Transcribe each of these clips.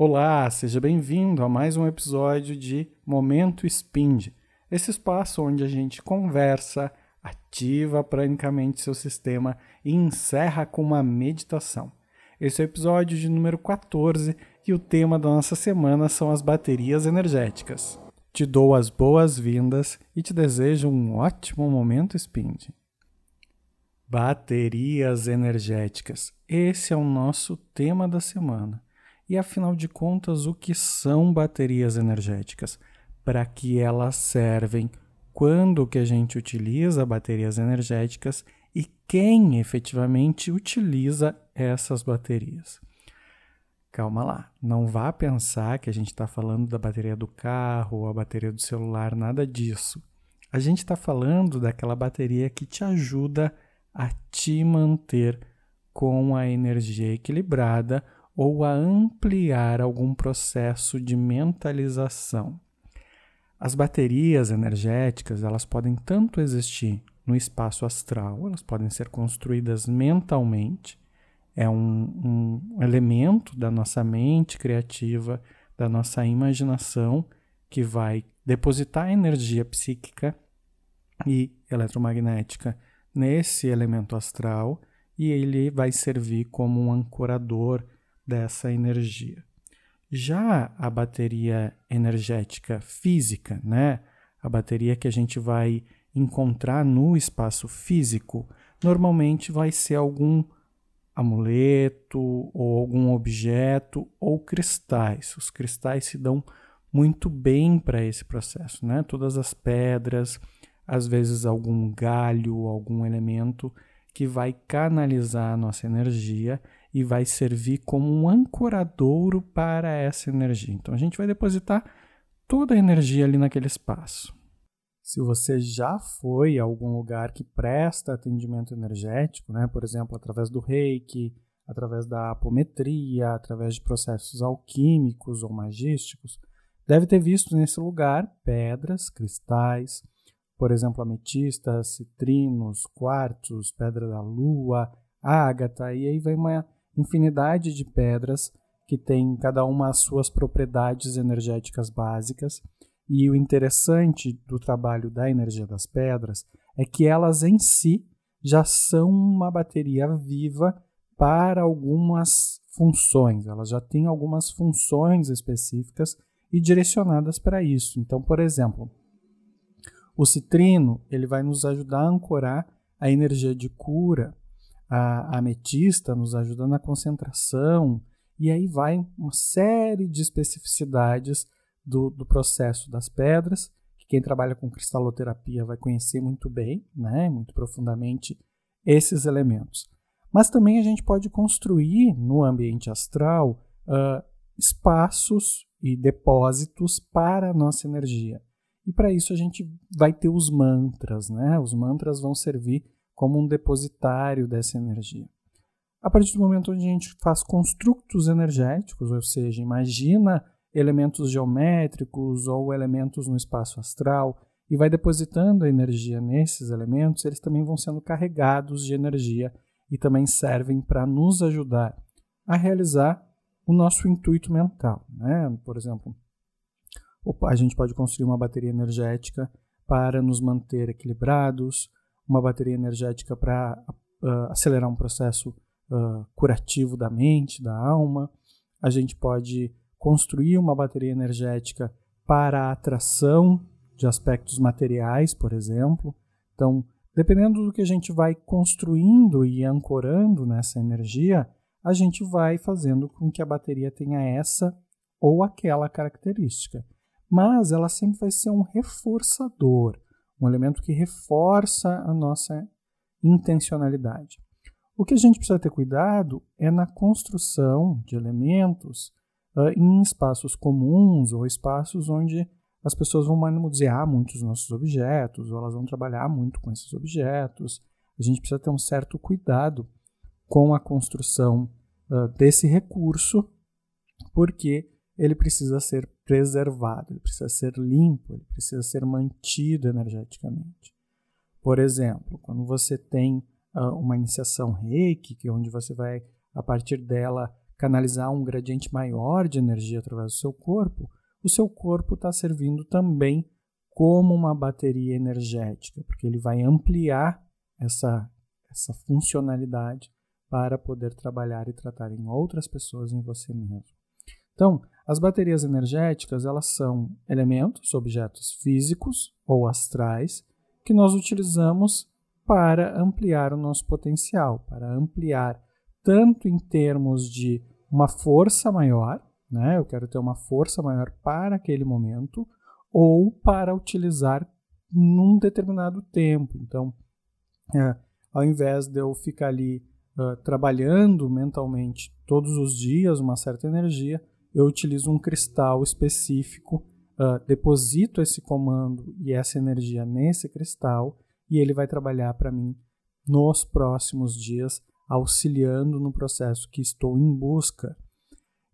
Olá, seja bem-vindo a mais um episódio de Momento Spind, esse espaço onde a gente conversa, ativa pranicamente seu sistema e encerra com uma meditação. Esse é o episódio de número 14 e o tema da nossa semana são as baterias energéticas. Te dou as boas-vindas e te desejo um ótimo momento Spind. Baterias energéticas. Esse é o nosso tema da semana. E afinal de contas, o que são baterias energéticas? Para que elas servem? Quando que a gente utiliza baterias energéticas e quem efetivamente utiliza essas baterias? Calma lá, não vá pensar que a gente está falando da bateria do carro ou a bateria do celular, nada disso. A gente está falando daquela bateria que te ajuda a te manter com a energia equilibrada ou a ampliar algum processo de mentalização. As baterias energéticas, elas podem tanto existir no espaço astral, elas podem ser construídas mentalmente, é um, um elemento da nossa mente criativa, da nossa imaginação, que vai depositar energia psíquica e eletromagnética nesse elemento astral e ele vai servir como um ancorador dessa energia. Já a bateria energética física, né? A bateria que a gente vai encontrar no espaço físico, normalmente vai ser algum amuleto ou algum objeto ou cristais. Os cristais se dão muito bem para esse processo, né? Todas as pedras, às vezes algum galho, algum elemento que vai canalizar a nossa energia e vai servir como um ancoradouro para essa energia. Então a gente vai depositar toda a energia ali naquele espaço. Se você já foi a algum lugar que presta atendimento energético, né, por exemplo, através do reiki, através da apometria, através de processos alquímicos ou magísticos, deve ter visto nesse lugar pedras, cristais, por exemplo, ametistas, citrinos, quartos, pedra da lua, ágata, e aí vem uma infinidade de pedras que têm cada uma as suas propriedades energéticas básicas. E o interessante do trabalho da energia das pedras é que elas em si já são uma bateria viva para algumas funções. Elas já têm algumas funções específicas e direcionadas para isso. Então, por exemplo, o citrino ele vai nos ajudar a ancorar a energia de cura, a ametista nos ajuda na concentração, e aí vai uma série de especificidades do, do processo das pedras, que quem trabalha com cristaloterapia vai conhecer muito bem, né, muito profundamente, esses elementos. Mas também a gente pode construir no ambiente astral uh, espaços e depósitos para a nossa energia. E para isso a gente vai ter os mantras, né? Os mantras vão servir como um depositário dessa energia. A partir do momento onde a gente faz construtos energéticos, ou seja, imagina elementos geométricos ou elementos no espaço astral e vai depositando a energia nesses elementos, eles também vão sendo carregados de energia e também servem para nos ajudar a realizar o nosso intuito mental. Né? Por exemplo, a gente pode construir uma bateria energética para nos manter equilibrados, uma bateria energética para uh, acelerar um processo uh, curativo da mente, da alma. A gente pode construir uma bateria energética para a atração de aspectos materiais, por exemplo. Então, dependendo do que a gente vai construindo e ancorando nessa energia, a gente vai fazendo com que a bateria tenha essa ou aquela característica mas ela sempre vai ser um reforçador, um elemento que reforça a nossa intencionalidade. O que a gente precisa ter cuidado é na construção de elementos uh, em espaços comuns ou espaços onde as pessoas vão manusear muito os nossos objetos, ou elas vão trabalhar muito com esses objetos. A gente precisa ter um certo cuidado com a construção uh, desse recurso, porque ele precisa ser preservado, ele precisa ser limpo, ele precisa ser mantido energeticamente. Por exemplo, quando você tem uh, uma iniciação reiki, que é onde você vai, a partir dela, canalizar um gradiente maior de energia através do seu corpo, o seu corpo está servindo também como uma bateria energética, porque ele vai ampliar essa, essa funcionalidade para poder trabalhar e tratar em outras pessoas em você mesmo. Então, as baterias energéticas, elas são elementos, objetos físicos ou astrais que nós utilizamos para ampliar o nosso potencial, para ampliar tanto em termos de uma força maior, né? Eu quero ter uma força maior para aquele momento ou para utilizar num determinado tempo. Então, é, ao invés de eu ficar ali uh, trabalhando mentalmente todos os dias uma certa energia, eu utilizo um cristal específico, uh, deposito esse comando e essa energia nesse cristal e ele vai trabalhar para mim nos próximos dias, auxiliando no processo que estou em busca.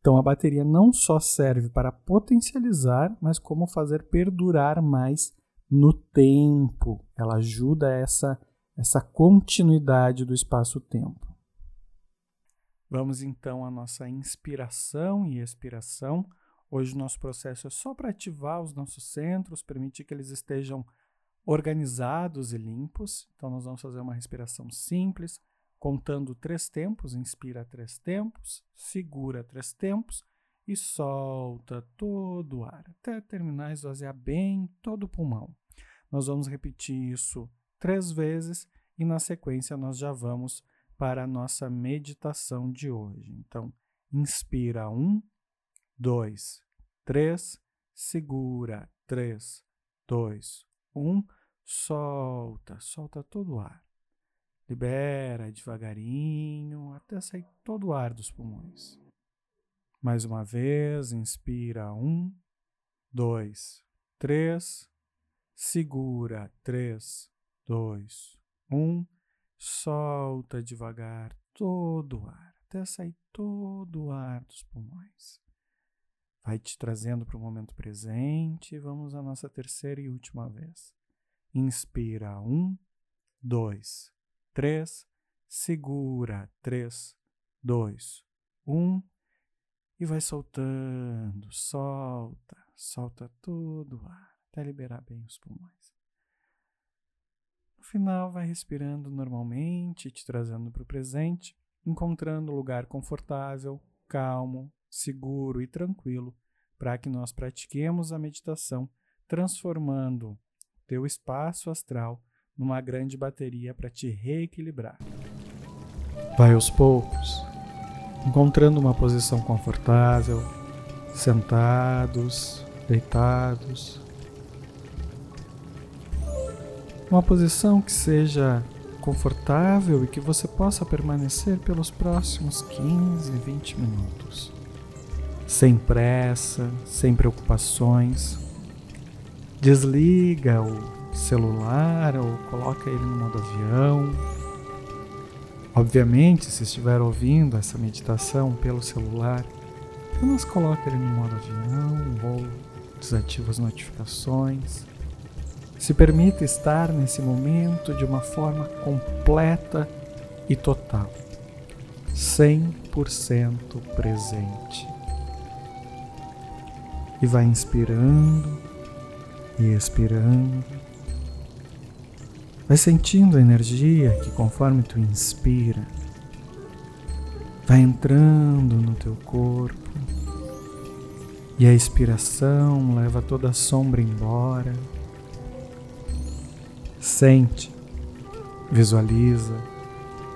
Então a bateria não só serve para potencializar, mas como fazer perdurar mais no tempo. Ela ajuda essa essa continuidade do espaço-tempo. Vamos então à nossa inspiração e expiração. Hoje o nosso processo é só para ativar os nossos centros, permitir que eles estejam organizados e limpos. Então, nós vamos fazer uma respiração simples, contando três tempos. Inspira três tempos, segura três tempos e solta todo o ar até terminar e esvaziar bem todo o pulmão. Nós vamos repetir isso três vezes e na sequência nós já vamos para a nossa meditação de hoje. Então, inspira um, dois, três, segura três, dois, um, solta, solta todo o ar. Libera devagarinho até sair todo o ar dos pulmões. Mais uma vez, inspira um, dois, três, segura três, dois, um, solta devagar todo o ar até sair todo o ar dos pulmões. Vai te trazendo para o momento presente. Vamos à nossa terceira e última vez. Inspira um, dois, três. Segura três, dois, um. E vai soltando, solta, solta todo o ar até liberar bem os pulmões. No final, vai respirando normalmente, te trazendo para o presente, encontrando lugar confortável, calmo, seguro e tranquilo para que nós pratiquemos a meditação, transformando teu espaço astral numa grande bateria para te reequilibrar. Vai aos poucos, encontrando uma posição confortável, sentados, deitados. Uma posição que seja confortável e que você possa permanecer pelos próximos 15, 20 minutos sem pressa, sem preocupações. Desliga o celular ou coloca ele no modo avião. Obviamente, se estiver ouvindo essa meditação pelo celular, apenas coloca ele no modo avião ou desativa as notificações. Se permita estar nesse momento de uma forma completa e total, 100% presente e vai inspirando e expirando. Vai sentindo a energia que, conforme tu inspira, vai entrando no teu corpo e a expiração leva toda a sombra embora. Sente, visualiza,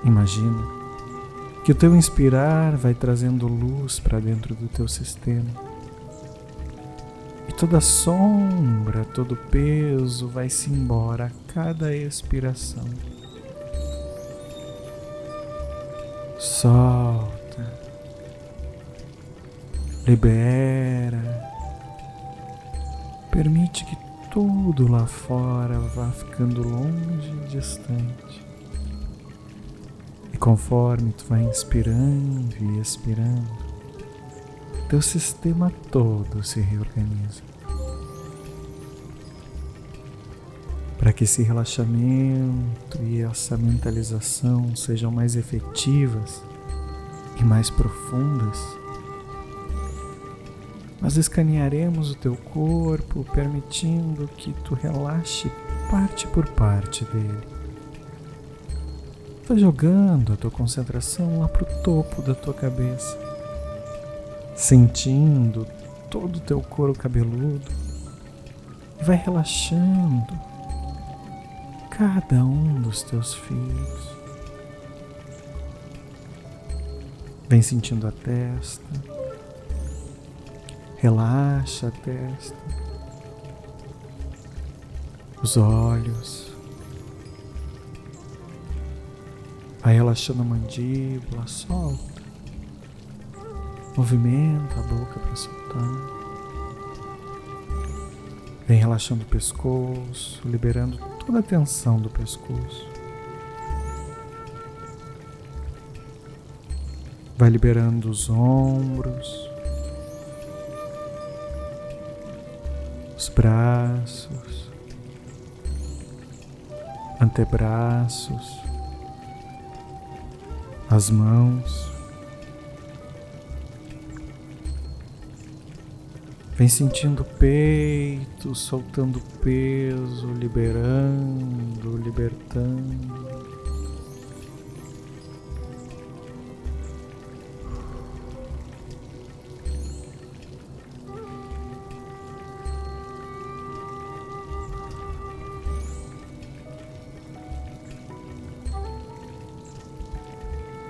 imagina que o teu inspirar vai trazendo luz para dentro do teu sistema toda sombra, todo peso vai-se embora a cada expiração. Solta, libera, permite que tudo lá fora vá ficando longe e distante. E conforme tu vai inspirando e expirando, teu sistema todo se reorganiza. Para que esse relaxamento e essa mentalização sejam mais efetivas, e mais profundas. Nós escanearemos o teu corpo, permitindo que tu relaxe parte por parte dele. Vai jogando a tua concentração lá para o topo da tua cabeça, sentindo todo o teu couro cabeludo vai relaxando cada um dos teus fios. Vem sentindo a testa, relaxa a testa, os olhos. Vai relaxando a mandíbula, solta. Movimenta a boca para soltar. Vem relaxando o pescoço, liberando toda a tensão do pescoço. Vai liberando os ombros, braços, antebraços, as mãos. Vem sentindo o peito, soltando peso, liberando, libertando.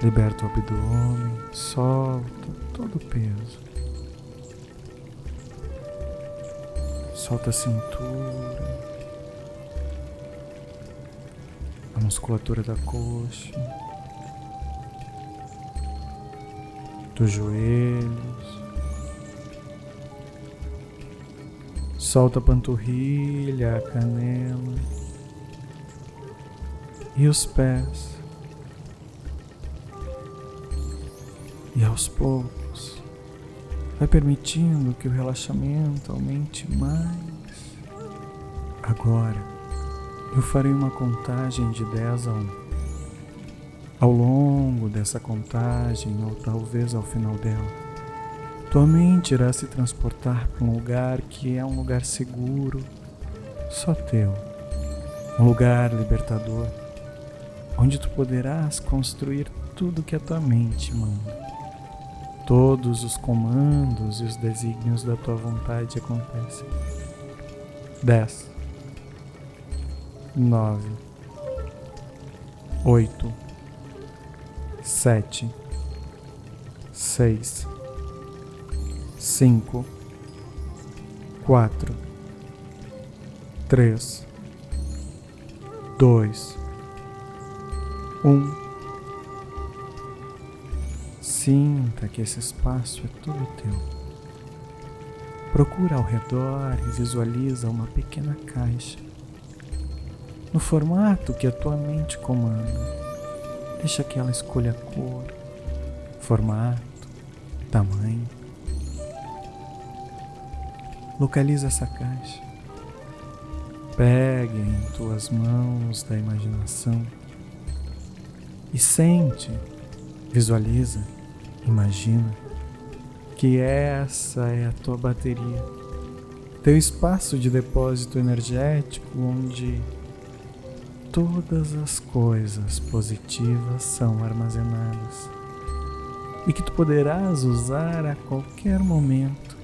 Liberta o abdômen, solta todo o peso. Solta a cintura, a musculatura da coxa, dos joelhos. Solta a panturrilha, a canela e os pés. E aos poucos, vai permitindo que o relaxamento aumente mais. Agora, eu farei uma contagem de 10 a 1. Ao longo dessa contagem, ou talvez ao final dela, tua mente irá se transportar para um lugar que é um lugar seguro, só teu. Um lugar libertador, onde tu poderás construir tudo que a tua mente manda todos os comandos e os desígnios da tua vontade acontecem. 10, 9, 8, 7, 6, 5, 4, 3, 2, 1. Sinta que esse espaço é todo teu. Procura ao redor e visualiza uma pequena caixa. No formato que a tua mente comanda. Deixa que ela escolha a cor, formato, tamanho. Localiza essa caixa. Pegue em tuas mãos da imaginação e sente, visualiza Imagina que essa é a tua bateria, teu espaço de depósito energético onde todas as coisas positivas são armazenadas e que tu poderás usar a qualquer momento,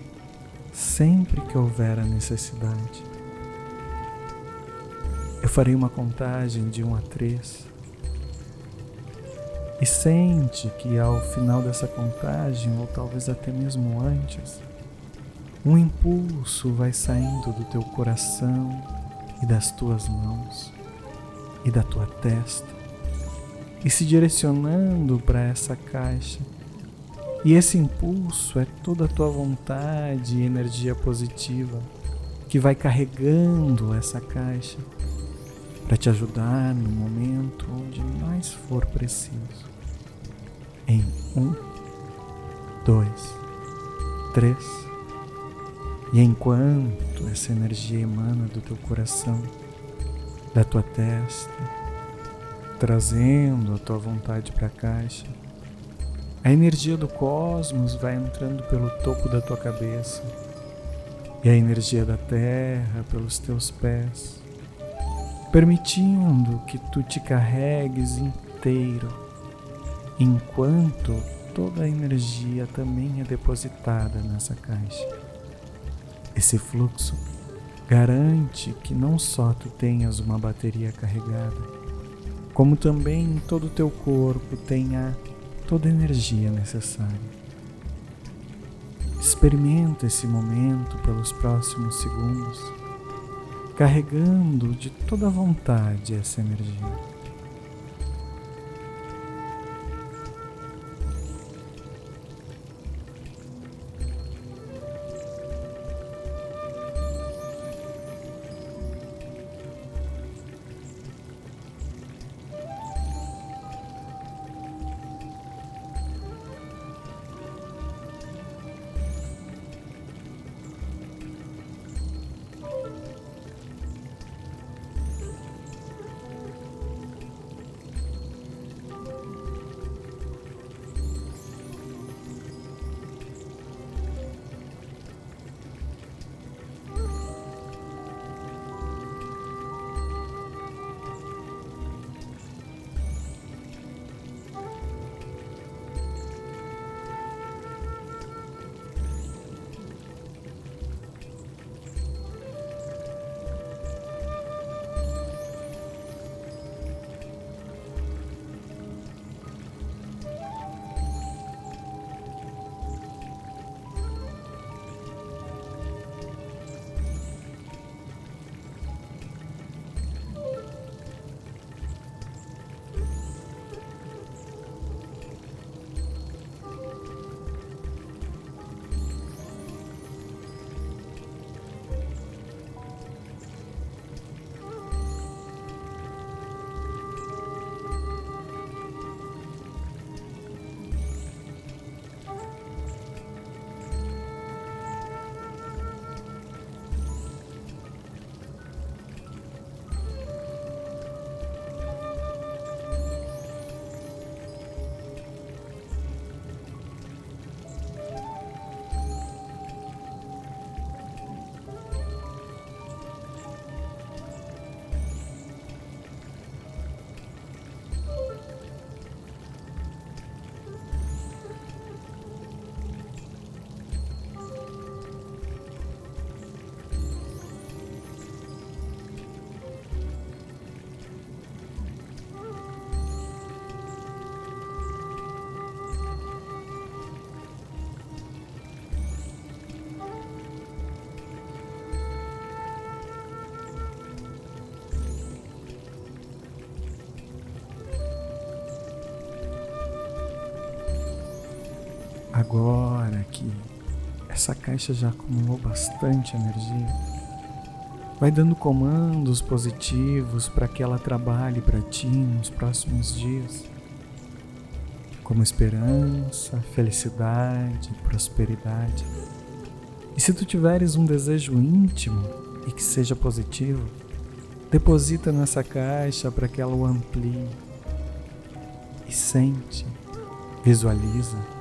sempre que houver a necessidade. Eu farei uma contagem de 1 a 3 e sente que ao final dessa contagem, ou talvez até mesmo antes, um impulso vai saindo do teu coração e das tuas mãos e da tua testa e se direcionando para essa caixa. E esse impulso é toda a tua vontade e energia positiva que vai carregando essa caixa para te ajudar no momento onde mais for preciso em um, dois, três. E enquanto essa energia emana do teu coração, da tua testa, trazendo a tua vontade para a caixa, A energia do cosmos vai entrando pelo topo da tua cabeça e a energia da terra pelos teus pés, permitindo que tu te carregues inteiro, enquanto toda a energia também é depositada nessa caixa. Esse fluxo garante que não só tu tenhas uma bateria carregada, como também todo o teu corpo tenha toda a energia necessária. Experimenta esse momento pelos próximos segundos, carregando de toda vontade essa energia. Agora que essa caixa já acumulou bastante energia, vai dando comandos positivos para que ela trabalhe para ti nos próximos dias, como esperança, felicidade, prosperidade. E se tu tiveres um desejo íntimo e que seja positivo, deposita nessa caixa para que ela o amplie. E sente, visualiza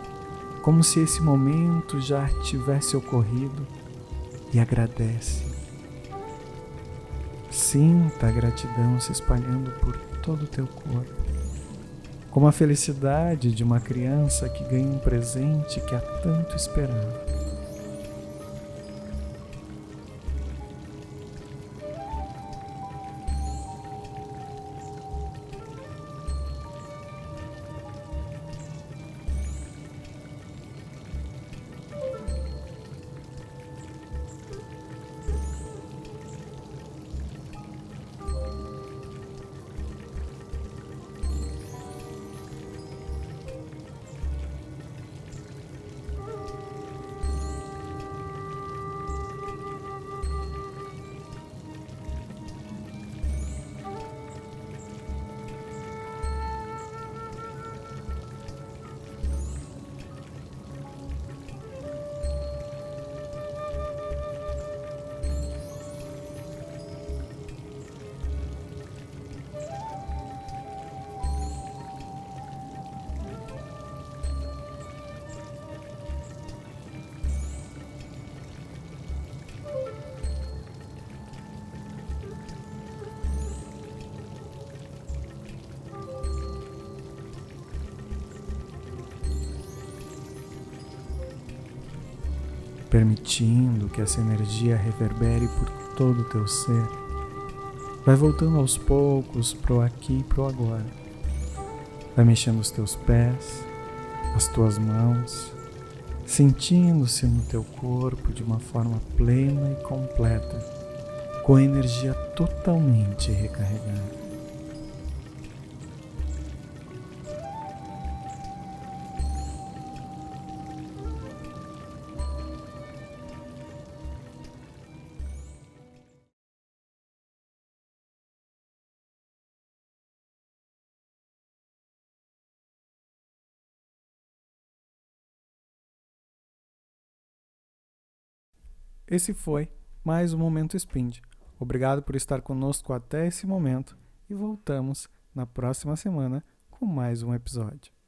como se esse momento já tivesse ocorrido e agradece. Sinta a gratidão se espalhando por todo o teu corpo, como a felicidade de uma criança que ganha um presente que há tanto esperava. Permitindo que essa energia reverbere por todo o teu ser. Vai voltando aos poucos pro aqui e pro agora. Vai mexendo os teus pés, as tuas mãos, sentindo-se no teu corpo de uma forma plena e completa, com energia totalmente recarregada. Esse foi mais um Momento Spind. Obrigado por estar conosco até esse momento e voltamos na próxima semana com mais um episódio.